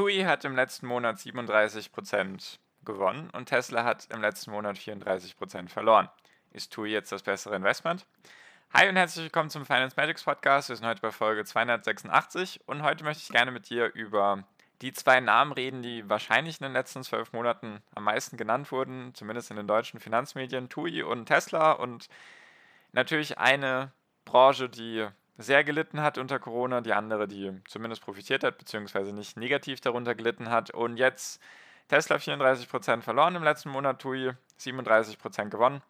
TUI hat im letzten Monat 37% gewonnen und Tesla hat im letzten Monat 34% verloren. Ist TUI jetzt das bessere Investment? Hi und herzlich willkommen zum Finance Magics Podcast. Wir sind heute bei Folge 286 und heute möchte ich gerne mit dir über die zwei Namen reden, die wahrscheinlich in den letzten zwölf Monaten am meisten genannt wurden, zumindest in den deutschen Finanzmedien, TUI und Tesla und natürlich eine Branche, die sehr gelitten hat unter Corona, die andere, die zumindest profitiert hat, beziehungsweise nicht negativ darunter gelitten hat. Und jetzt Tesla 34% verloren im letzten Monat, TUI 37% gewonnen.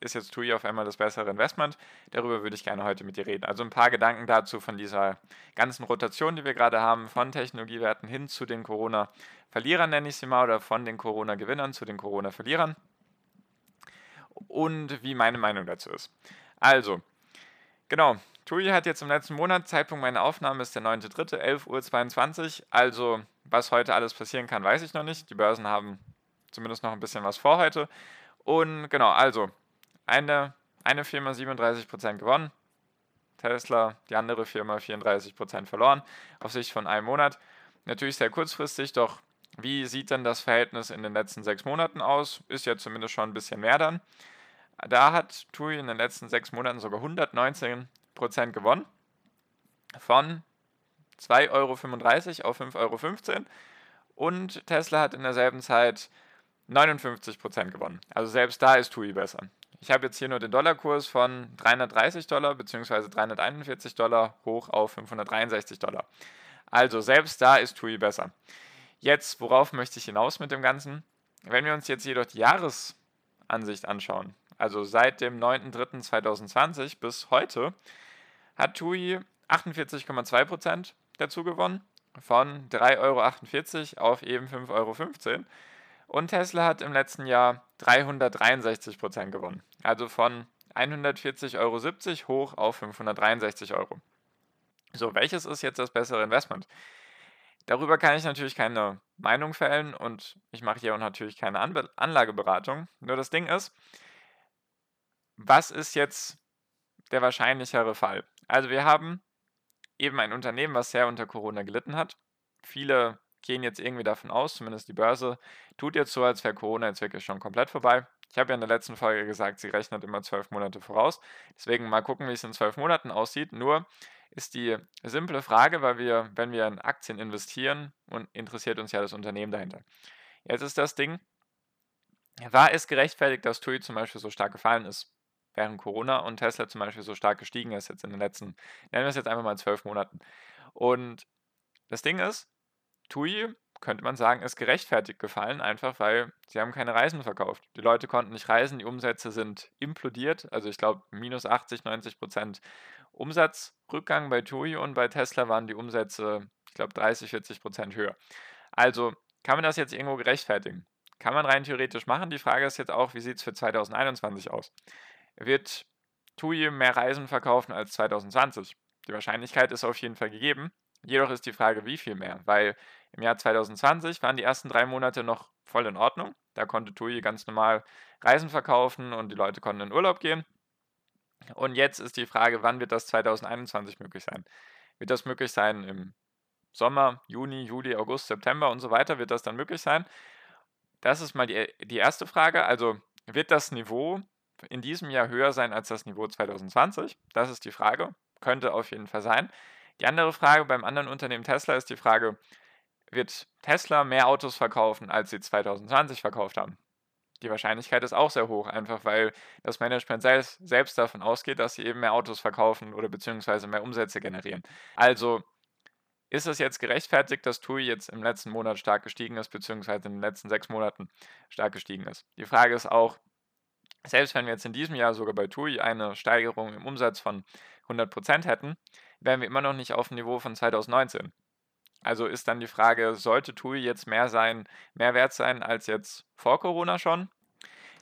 Ist jetzt TUI auf einmal das bessere Investment? Darüber würde ich gerne heute mit dir reden. Also ein paar Gedanken dazu von dieser ganzen Rotation, die wir gerade haben, von Technologiewerten hin zu den Corona-Verlierern, nenne ich sie mal, oder von den Corona-Gewinnern zu den Corona-Verlierern. Und wie meine Meinung dazu ist. Also, genau, TUI hat jetzt im letzten Monat, Zeitpunkt meiner Aufnahme ist der 9.3., 11.22 Uhr. Also, was heute alles passieren kann, weiß ich noch nicht. Die Börsen haben zumindest noch ein bisschen was vor heute. Und genau, also, eine, eine Firma 37% gewonnen, Tesla, die andere Firma 34% verloren, auf Sicht von einem Monat. Natürlich sehr kurzfristig, doch wie sieht denn das Verhältnis in den letzten sechs Monaten aus? Ist ja zumindest schon ein bisschen mehr dann. Da hat TUI in den letzten sechs Monaten sogar 119 Prozent gewonnen. Von 2,35 Euro auf 5,15 Euro. Und Tesla hat in derselben Zeit 59 Prozent gewonnen. Also selbst da ist TUI besser. Ich habe jetzt hier nur den Dollarkurs von 330 Dollar bzw. 341 Dollar hoch auf 563 Dollar. Also selbst da ist TUI besser. Jetzt, worauf möchte ich hinaus mit dem Ganzen? Wenn wir uns jetzt jedoch die Jahresansicht anschauen, also seit dem 9.3.2020 bis heute, hat TUI 48,2% dazu gewonnen, von 3,48 Euro auf eben 5,15 Euro. Und Tesla hat im letzten Jahr 363% gewonnen, also von 140,70 Euro hoch auf 563 Euro. So, welches ist jetzt das bessere Investment? Darüber kann ich natürlich keine Meinung fällen und ich mache hier auch natürlich keine Anlageberatung. Nur das Ding ist, was ist jetzt der wahrscheinlichere Fall? Also wir haben eben ein Unternehmen, was sehr unter Corona gelitten hat. Viele gehen jetzt irgendwie davon aus, zumindest die Börse, tut jetzt so, als wäre Corona jetzt wirklich schon komplett vorbei. Ich habe ja in der letzten Folge gesagt, sie rechnet immer zwölf Monate voraus. Deswegen mal gucken, wie es in zwölf Monaten aussieht. Nur ist die simple Frage, weil wir, wenn wir in Aktien investieren, und interessiert uns ja das Unternehmen dahinter. Jetzt ist das Ding, war es gerechtfertigt, dass TUI zum Beispiel so stark gefallen ist? Während Corona und Tesla zum Beispiel so stark gestiegen ist jetzt in den letzten, nennen wir es jetzt einfach mal zwölf Monaten. Und das Ding ist, TUI, könnte man sagen, ist gerechtfertigt gefallen, einfach weil sie haben keine Reisen verkauft. Die Leute konnten nicht reisen, die Umsätze sind implodiert, also ich glaube minus 80, 90 Prozent Umsatzrückgang bei TUI und bei Tesla waren die Umsätze, ich glaube 30, 40 Prozent höher. Also kann man das jetzt irgendwo gerechtfertigen? Kann man rein theoretisch machen. Die Frage ist jetzt auch, wie sieht es für 2021 aus? Wird TUI mehr Reisen verkaufen als 2020. Die Wahrscheinlichkeit ist auf jeden Fall gegeben. Jedoch ist die Frage, wie viel mehr, weil im Jahr 2020 waren die ersten drei Monate noch voll in Ordnung. Da konnte TUI ganz normal Reisen verkaufen und die Leute konnten in Urlaub gehen. Und jetzt ist die Frage, wann wird das 2021 möglich sein? Wird das möglich sein im Sommer, Juni, Juli, August, September und so weiter? Wird das dann möglich sein? Das ist mal die, die erste Frage. Also wird das Niveau in diesem Jahr höher sein als das Niveau 2020? Das ist die Frage. Könnte auf jeden Fall sein. Die andere Frage beim anderen Unternehmen Tesla ist die Frage, wird Tesla mehr Autos verkaufen, als sie 2020 verkauft haben? Die Wahrscheinlichkeit ist auch sehr hoch, einfach weil das Management selbst, davon ausgeht, dass sie eben mehr Autos verkaufen oder beziehungsweise mehr Umsätze generieren. Also ist es jetzt gerechtfertigt, dass TUI jetzt im letzten Monat stark gestiegen ist, beziehungsweise in den letzten sechs Monaten stark gestiegen ist? Die Frage ist auch, selbst wenn wir jetzt in diesem Jahr sogar bei TUI eine Steigerung im Umsatz von 100% hätten, wären wir immer noch nicht auf dem Niveau von 2019. Also ist dann die Frage, sollte TUI jetzt mehr sein, mehr wert sein als jetzt vor Corona schon?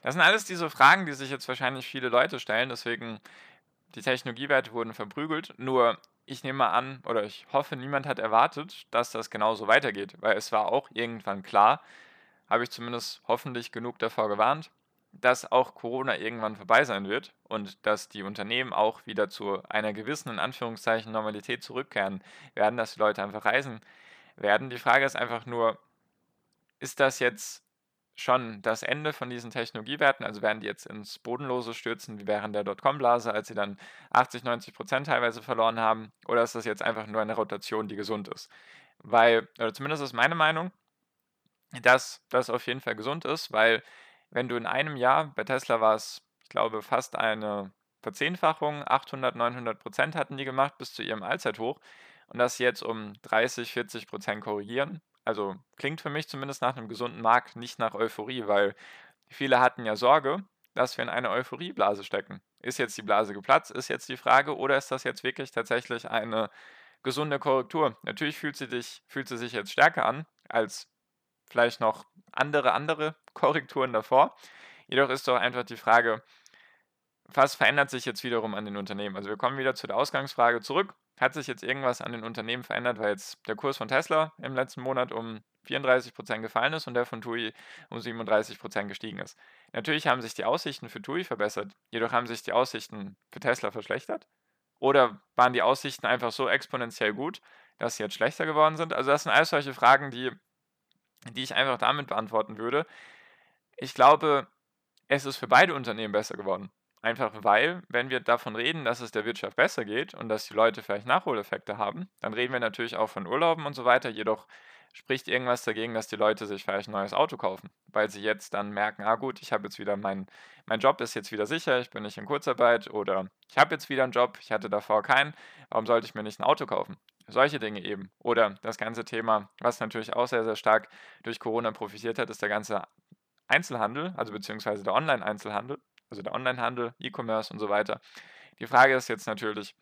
Das sind alles diese Fragen, die sich jetzt wahrscheinlich viele Leute stellen, deswegen die Technologiewerte wurden verprügelt. Nur ich nehme an oder ich hoffe, niemand hat erwartet, dass das genauso weitergeht, weil es war auch irgendwann klar, habe ich zumindest hoffentlich genug davor gewarnt, dass auch Corona irgendwann vorbei sein wird und dass die Unternehmen auch wieder zu einer gewissen, in Anführungszeichen, Normalität zurückkehren werden, dass die Leute einfach reisen werden. Die Frage ist einfach nur, ist das jetzt schon das Ende von diesen Technologiewerten, also werden die jetzt ins Bodenlose stürzen, wie während der Dotcom-Blase, als sie dann 80, 90 Prozent teilweise verloren haben, oder ist das jetzt einfach nur eine Rotation, die gesund ist? Weil, oder zumindest ist meine Meinung, dass das auf jeden Fall gesund ist, weil wenn du in einem Jahr, bei Tesla war es, ich glaube, fast eine Verzehnfachung, 800, 900 Prozent hatten die gemacht bis zu ihrem Allzeithoch und das jetzt um 30, 40 Prozent korrigieren. Also klingt für mich zumindest nach einem gesunden Markt, nicht nach Euphorie, weil viele hatten ja Sorge, dass wir in eine Euphorieblase stecken. Ist jetzt die Blase geplatzt, ist jetzt die Frage, oder ist das jetzt wirklich tatsächlich eine gesunde Korrektur? Natürlich fühlt sie, dich, fühlt sie sich jetzt stärker an als vielleicht noch andere, andere Korrekturen davor. Jedoch ist doch einfach die Frage, was verändert sich jetzt wiederum an den Unternehmen? Also wir kommen wieder zu der Ausgangsfrage zurück. Hat sich jetzt irgendwas an den Unternehmen verändert, weil jetzt der Kurs von Tesla im letzten Monat um 34% gefallen ist und der von TUI um 37% gestiegen ist? Natürlich haben sich die Aussichten für TUI verbessert, jedoch haben sich die Aussichten für Tesla verschlechtert. Oder waren die Aussichten einfach so exponentiell gut, dass sie jetzt schlechter geworden sind? Also das sind alles solche Fragen, die die ich einfach damit beantworten würde. Ich glaube, es ist für beide Unternehmen besser geworden. Einfach weil, wenn wir davon reden, dass es der Wirtschaft besser geht und dass die Leute vielleicht Nachholeffekte haben, dann reden wir natürlich auch von Urlauben und so weiter. Jedoch spricht irgendwas dagegen, dass die Leute sich vielleicht ein neues Auto kaufen, weil sie jetzt dann merken, ah gut, ich habe jetzt wieder mein, mein Job ist jetzt wieder sicher, ich bin nicht in Kurzarbeit oder ich habe jetzt wieder einen Job, ich hatte davor keinen, warum sollte ich mir nicht ein Auto kaufen? Solche Dinge eben. Oder das ganze Thema, was natürlich auch sehr, sehr stark durch Corona profitiert hat, ist der ganze Einzelhandel, also beziehungsweise der Online-Einzelhandel, also der Onlinehandel, E-Commerce und so weiter. Die Frage ist jetzt natürlich,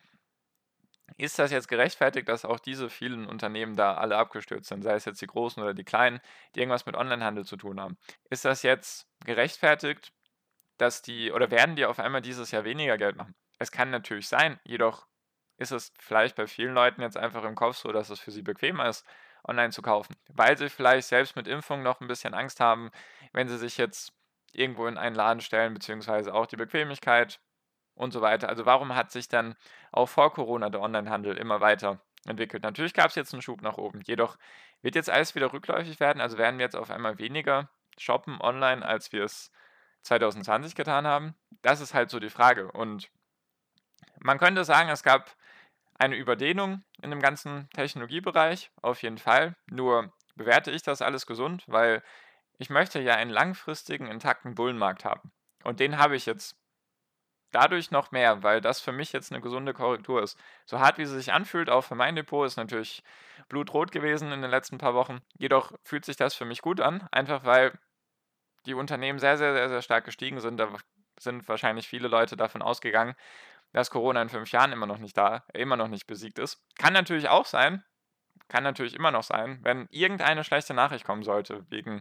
ist das jetzt gerechtfertigt, dass auch diese vielen Unternehmen da alle abgestürzt sind, sei es jetzt die großen oder die kleinen, die irgendwas mit Onlinehandel zu tun haben? Ist das jetzt gerechtfertigt, dass die oder werden die auf einmal dieses Jahr weniger Geld machen? Es kann natürlich sein, jedoch ist es vielleicht bei vielen Leuten jetzt einfach im Kopf so, dass es für sie bequemer ist, online zu kaufen, weil sie vielleicht selbst mit Impfung noch ein bisschen Angst haben, wenn sie sich jetzt irgendwo in einen Laden stellen, beziehungsweise auch die Bequemlichkeit und so weiter. Also warum hat sich dann auch vor Corona der Onlinehandel immer weiter entwickelt? Natürlich gab es jetzt einen Schub nach oben, jedoch wird jetzt alles wieder rückläufig werden, also werden wir jetzt auf einmal weniger shoppen online, als wir es 2020 getan haben. Das ist halt so die Frage und man könnte sagen, es gab eine Überdehnung in dem ganzen Technologiebereich, auf jeden Fall. Nur bewerte ich das alles gesund, weil ich möchte ja einen langfristigen, intakten Bullenmarkt haben. Und den habe ich jetzt dadurch noch mehr, weil das für mich jetzt eine gesunde Korrektur ist. So hart wie sie sich anfühlt, auch für mein Depot, ist natürlich blutrot gewesen in den letzten paar Wochen. Jedoch fühlt sich das für mich gut an, einfach weil die Unternehmen sehr, sehr, sehr, sehr stark gestiegen sind. Da sind wahrscheinlich viele Leute davon ausgegangen, dass Corona in fünf Jahren immer noch nicht da, immer noch nicht besiegt ist. Kann natürlich auch sein, kann natürlich immer noch sein, wenn irgendeine schlechte Nachricht kommen sollte, wegen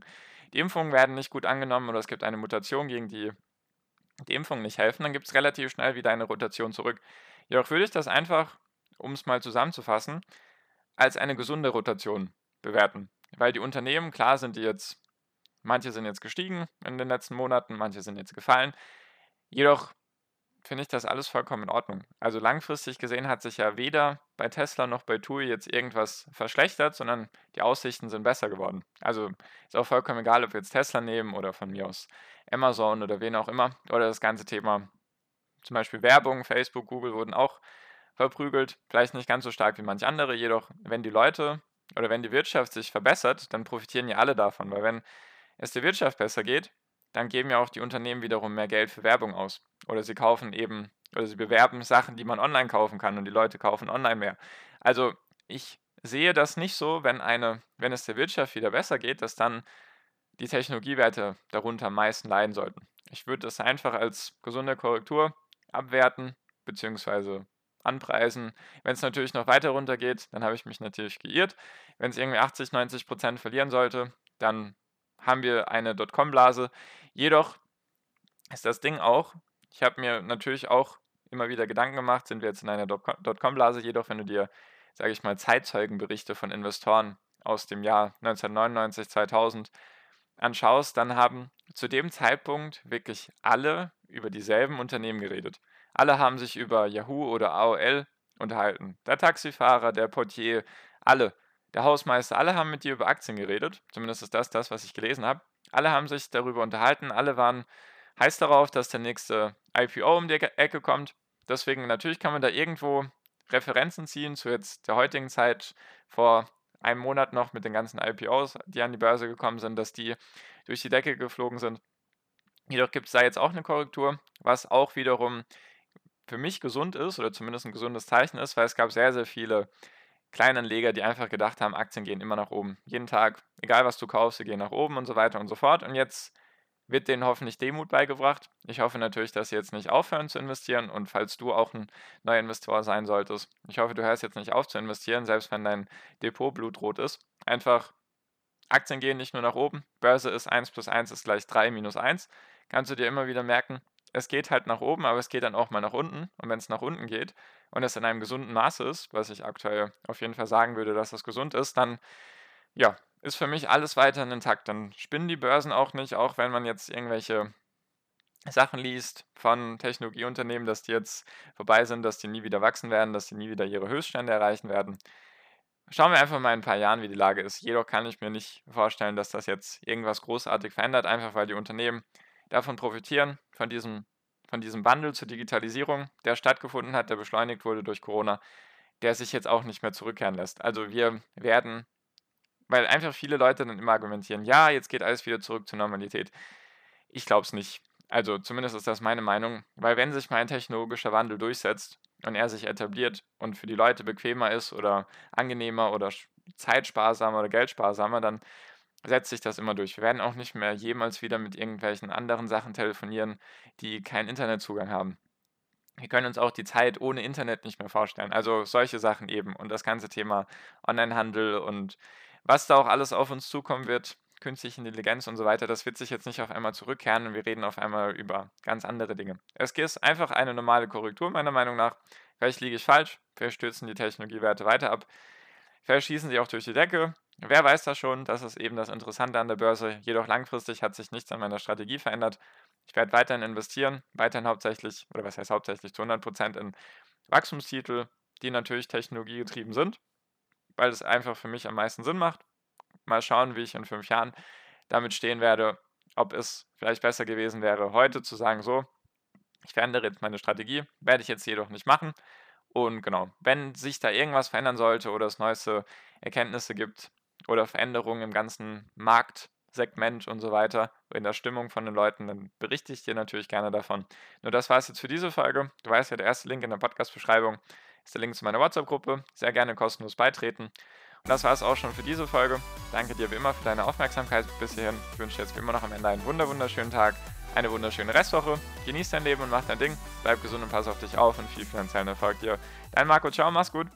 die Impfungen werden nicht gut angenommen oder es gibt eine Mutation, gegen die die Impfungen nicht helfen, dann gibt es relativ schnell wieder eine Rotation zurück. Jedoch würde ich das einfach, um es mal zusammenzufassen, als eine gesunde Rotation bewerten. Weil die Unternehmen, klar sind die jetzt, manche sind jetzt gestiegen in den letzten Monaten, manche sind jetzt gefallen. Jedoch finde ich das alles vollkommen in Ordnung. Also langfristig gesehen hat sich ja weder bei Tesla noch bei TUI jetzt irgendwas verschlechtert, sondern die Aussichten sind besser geworden. Also ist auch vollkommen egal, ob wir jetzt Tesla nehmen oder von mir aus Amazon oder wen auch immer. Oder das ganze Thema zum Beispiel Werbung, Facebook, Google wurden auch verprügelt. Vielleicht nicht ganz so stark wie manche andere, jedoch wenn die Leute oder wenn die Wirtschaft sich verbessert, dann profitieren ja alle davon. Weil wenn es der Wirtschaft besser geht, dann geben ja auch die Unternehmen wiederum mehr Geld für Werbung aus. Oder sie kaufen eben, oder sie bewerben Sachen, die man online kaufen kann und die Leute kaufen online mehr. Also ich sehe das nicht so, wenn eine, wenn es der Wirtschaft wieder besser geht, dass dann die Technologiewerte darunter am meisten leiden sollten. Ich würde das einfach als gesunde Korrektur abwerten, beziehungsweise anpreisen. Wenn es natürlich noch weiter runter geht, dann habe ich mich natürlich geirrt. Wenn es irgendwie 80, 90 Prozent verlieren sollte, dann haben wir eine Dotcom-Blase. Jedoch ist das Ding auch, ich habe mir natürlich auch immer wieder Gedanken gemacht, sind wir jetzt in einer Dotcom-Blase, jedoch wenn du dir, sage ich mal, Zeitzeugenberichte von Investoren aus dem Jahr 1999, 2000 anschaust, dann haben zu dem Zeitpunkt wirklich alle über dieselben Unternehmen geredet. Alle haben sich über Yahoo oder AOL unterhalten. Der Taxifahrer, der Portier, alle. Der Hausmeister, alle haben mit dir über Aktien geredet. Zumindest ist das das, was ich gelesen habe. Alle haben sich darüber unterhalten. Alle waren heiß darauf, dass der nächste IPO um die Ecke kommt. Deswegen natürlich kann man da irgendwo Referenzen ziehen zu jetzt der heutigen Zeit vor einem Monat noch mit den ganzen IPOs, die an die Börse gekommen sind, dass die durch die Decke geflogen sind. Jedoch gibt es da jetzt auch eine Korrektur, was auch wiederum für mich gesund ist oder zumindest ein gesundes Zeichen ist, weil es gab sehr, sehr viele Kleinanleger, die einfach gedacht haben, Aktien gehen immer nach oben. Jeden Tag, egal was du kaufst, sie gehen nach oben und so weiter und so fort. Und jetzt wird denen hoffentlich Demut beigebracht. Ich hoffe natürlich, dass sie jetzt nicht aufhören zu investieren und falls du auch ein neuer Investor sein solltest, ich hoffe, du hörst jetzt nicht auf zu investieren, selbst wenn dein Depot blutrot ist. Einfach Aktien gehen nicht nur nach oben, Börse ist 1 plus 1 ist gleich 3 minus 1. Kannst du dir immer wieder merken, es geht halt nach oben, aber es geht dann auch mal nach unten. Und wenn es nach unten geht und es in einem gesunden Maße ist, was ich aktuell auf jeden Fall sagen würde, dass das gesund ist, dann ja, ist für mich alles weiterhin intakt. Dann spinnen die Börsen auch nicht, auch wenn man jetzt irgendwelche Sachen liest von Technologieunternehmen, dass die jetzt vorbei sind, dass die nie wieder wachsen werden, dass die nie wieder ihre Höchststände erreichen werden. Schauen wir einfach mal in ein paar Jahren, wie die Lage ist. Jedoch kann ich mir nicht vorstellen, dass das jetzt irgendwas großartig verändert, einfach weil die Unternehmen davon profitieren, von diesem, von diesem Wandel zur Digitalisierung, der stattgefunden hat, der beschleunigt wurde durch Corona, der sich jetzt auch nicht mehr zurückkehren lässt. Also wir werden weil einfach viele Leute dann immer argumentieren, ja, jetzt geht alles wieder zurück zur Normalität. Ich glaube es nicht. Also zumindest ist das meine Meinung, weil wenn sich mal ein technologischer Wandel durchsetzt und er sich etabliert und für die Leute bequemer ist oder angenehmer oder zeitsparsamer oder geldsparsamer, dann setzt sich das immer durch. Wir werden auch nicht mehr jemals wieder mit irgendwelchen anderen Sachen telefonieren, die keinen Internetzugang haben. Wir können uns auch die Zeit ohne Internet nicht mehr vorstellen. Also solche Sachen eben und das ganze Thema Onlinehandel und was da auch alles auf uns zukommen wird, künstliche Intelligenz und so weiter, das wird sich jetzt nicht auf einmal zurückkehren und wir reden auf einmal über ganz andere Dinge. Es ist einfach eine normale Korrektur, meiner Meinung nach. Vielleicht liege ich falsch, vielleicht stürzen die Technologiewerte weiter ab, vielleicht schießen sie auch durch die Decke. Wer weiß das schon, das ist eben das Interessante an der Börse. Jedoch langfristig hat sich nichts an meiner Strategie verändert. Ich werde weiterhin investieren, weiterhin hauptsächlich, oder was heißt hauptsächlich, zu 100% in Wachstumstitel, die natürlich technologiegetrieben sind weil es einfach für mich am meisten Sinn macht. Mal schauen, wie ich in fünf Jahren damit stehen werde, ob es vielleicht besser gewesen wäre, heute zu sagen, so, ich verändere jetzt meine Strategie, werde ich jetzt jedoch nicht machen. Und genau, wenn sich da irgendwas verändern sollte oder es neueste Erkenntnisse gibt oder Veränderungen im ganzen Marktsegment und so weiter, in der Stimmung von den Leuten, dann berichte ich dir natürlich gerne davon. Nur das war es jetzt für diese Folge. Du weißt ja, der erste Link in der Podcast-Beschreibung ist der Link zu meiner WhatsApp-Gruppe. Sehr gerne kostenlos beitreten. Und das war es auch schon für diese Folge. Danke dir wie immer für deine Aufmerksamkeit bis hierhin. Ich wünsche dir jetzt wie immer noch am Ende einen wunderschönen Tag, eine wunderschöne Restwoche. Genieß dein Leben und mach dein Ding. Bleib gesund und pass auf dich auf und viel finanziellen Erfolg dir. Dein Marco, ciao, mach's gut.